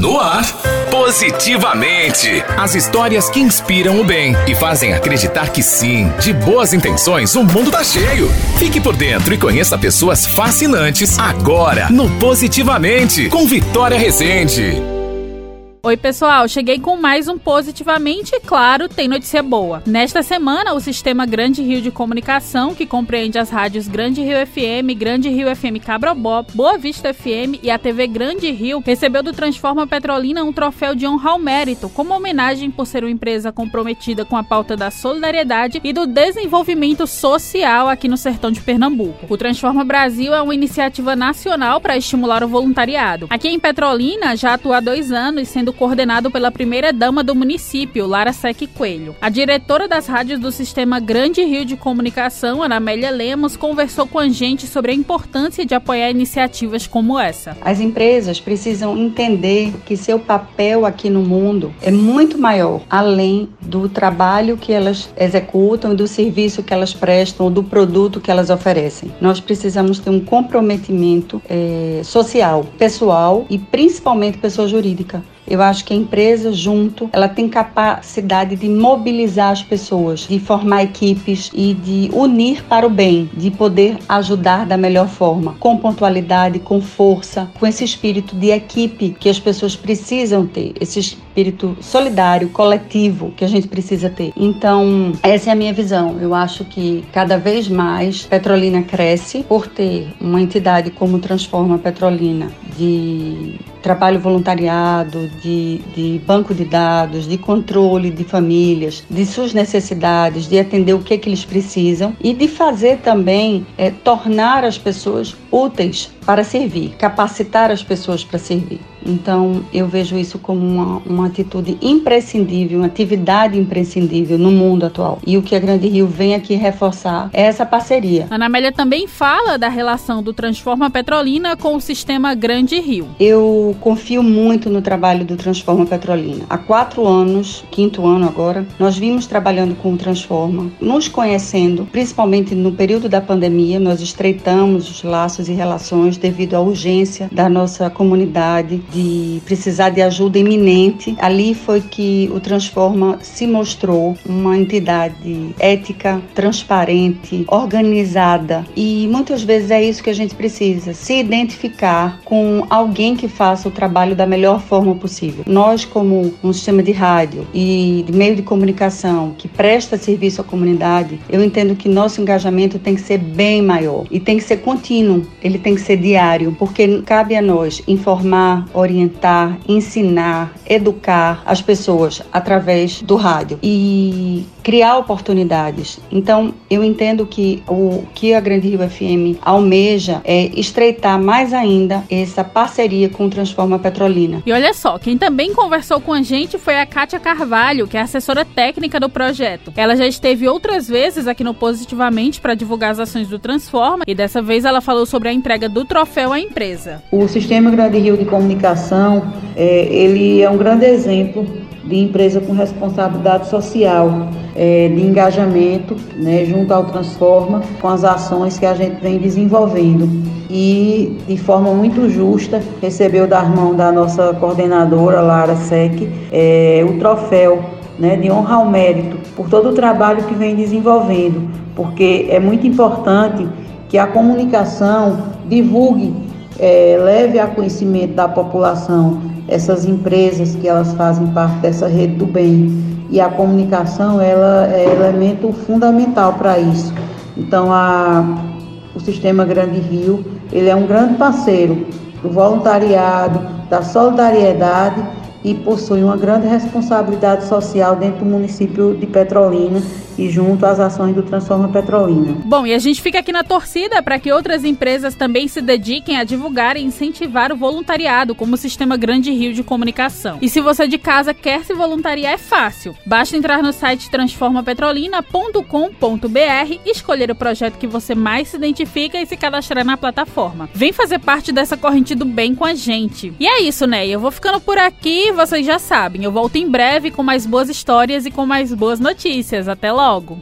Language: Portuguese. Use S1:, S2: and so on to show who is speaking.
S1: No ar, positivamente. As histórias que inspiram o bem e fazem acreditar que sim, de boas intenções, o mundo tá cheio. Fique por dentro e conheça pessoas fascinantes agora no Positivamente, com Vitória Rezende.
S2: Oi, pessoal, cheguei com mais um Positivamente e, claro, tem notícia boa. Nesta semana, o Sistema Grande Rio de Comunicação, que compreende as rádios Grande Rio FM, Grande Rio FM Cabrobó, Boa Vista FM e a TV Grande Rio, recebeu do Transforma Petrolina um troféu de honra ao mérito, como homenagem por ser uma empresa comprometida com a pauta da solidariedade e do desenvolvimento social aqui no sertão de Pernambuco. O Transforma Brasil é uma iniciativa nacional para estimular o voluntariado. Aqui em Petrolina, já atua há dois anos, sendo sendo coordenado pela primeira-dama do município, Lara Sec Coelho. A diretora das rádios do Sistema Grande Rio de Comunicação, Ana Amélia Lemos, conversou com a gente sobre a importância de apoiar iniciativas como essa.
S3: As empresas precisam entender que seu papel aqui no mundo é muito maior, além do trabalho que elas executam, do serviço que elas prestam, do produto que elas oferecem. Nós precisamos ter um comprometimento é, social, pessoal e principalmente pessoa jurídica. Eu acho que a empresa junto, ela tem capacidade de mobilizar as pessoas, de formar equipes e de unir para o bem, de poder ajudar da melhor forma, com pontualidade, com força, com esse espírito de equipe que as pessoas precisam ter, esse espírito solidário, coletivo que a gente precisa ter. Então, essa é a minha visão. Eu acho que cada vez mais Petrolina cresce por ter uma entidade como Transforma Petrolina de trabalho voluntariado, de, de banco de dados, de controle de famílias, de suas necessidades, de atender o que, é que eles precisam e de fazer também, é, tornar as pessoas úteis para servir, capacitar as pessoas para servir. Então, eu vejo isso como uma, uma atitude imprescindível, uma atividade imprescindível no mundo atual. E o que a Grande Rio vem aqui reforçar é essa parceria.
S2: Ana Amélia também fala da relação do Transforma Petrolina com o sistema Grande Rio.
S3: Eu confio muito no trabalho do Transforma Petrolina. Há quatro anos, quinto ano agora, nós vimos trabalhando com o Transforma, nos conhecendo, principalmente no período da pandemia, nós estreitamos os laços e relações devido à urgência da nossa comunidade de precisar de ajuda iminente. Ali foi que o Transforma se mostrou uma entidade ética, transparente, organizada e muitas vezes é isso que a gente precisa, se identificar com alguém que faça o trabalho da melhor forma possível. Nós como um sistema de rádio e de meio de comunicação que presta serviço à comunidade, eu entendo que nosso engajamento tem que ser bem maior e tem que ser contínuo, ele tem que ser diário, porque cabe a nós informar, orientar, ensinar, educar as pessoas através do rádio e criar oportunidades. Então, eu entendo que o que a Grande Rio FM almeja é estreitar mais ainda essa parceria com o Transforma Petrolina.
S2: E olha só, quem também conversou com a gente foi a Kátia Carvalho, que é assessora técnica do projeto. Ela já esteve outras vezes aqui no Positivamente para divulgar as ações do Transforma e dessa vez ela falou sobre a entrega do troféu à empresa.
S4: O Sistema Grande Rio de Comunicação, é, ele é um grande exemplo de empresa com responsabilidade social, é, de engajamento né, junto ao Transforma, com as ações que a gente vem desenvolvendo. E, de forma muito justa, recebeu das mãos da nossa coordenadora, Lara Sec, é, o troféu né, de honra ao mérito por todo o trabalho que vem desenvolvendo, porque é muito importante que a comunicação divulgue, é, leve a conhecimento da população essas empresas que elas fazem parte dessa rede do bem. E a comunicação ela é elemento fundamental para isso. Então a, o Sistema Grande Rio ele é um grande parceiro do voluntariado, da solidariedade e possui uma grande responsabilidade social dentro do município de Petrolina e junto às ações do Transforma Petrolina.
S2: Bom, e a gente fica aqui na torcida para que outras empresas também se dediquem a divulgar e incentivar o voluntariado como o Sistema Grande Rio de Comunicação. E se você de casa quer se voluntariar, é fácil. Basta entrar no site transformapetrolina.com.br, escolher o projeto que você mais se identifica e se cadastrar na plataforma. Vem fazer parte dessa corrente do bem com a gente. E é isso, né? Eu vou ficando por aqui, vocês já sabem. Eu volto em breve com mais boas histórias e com mais boas notícias. Até logo!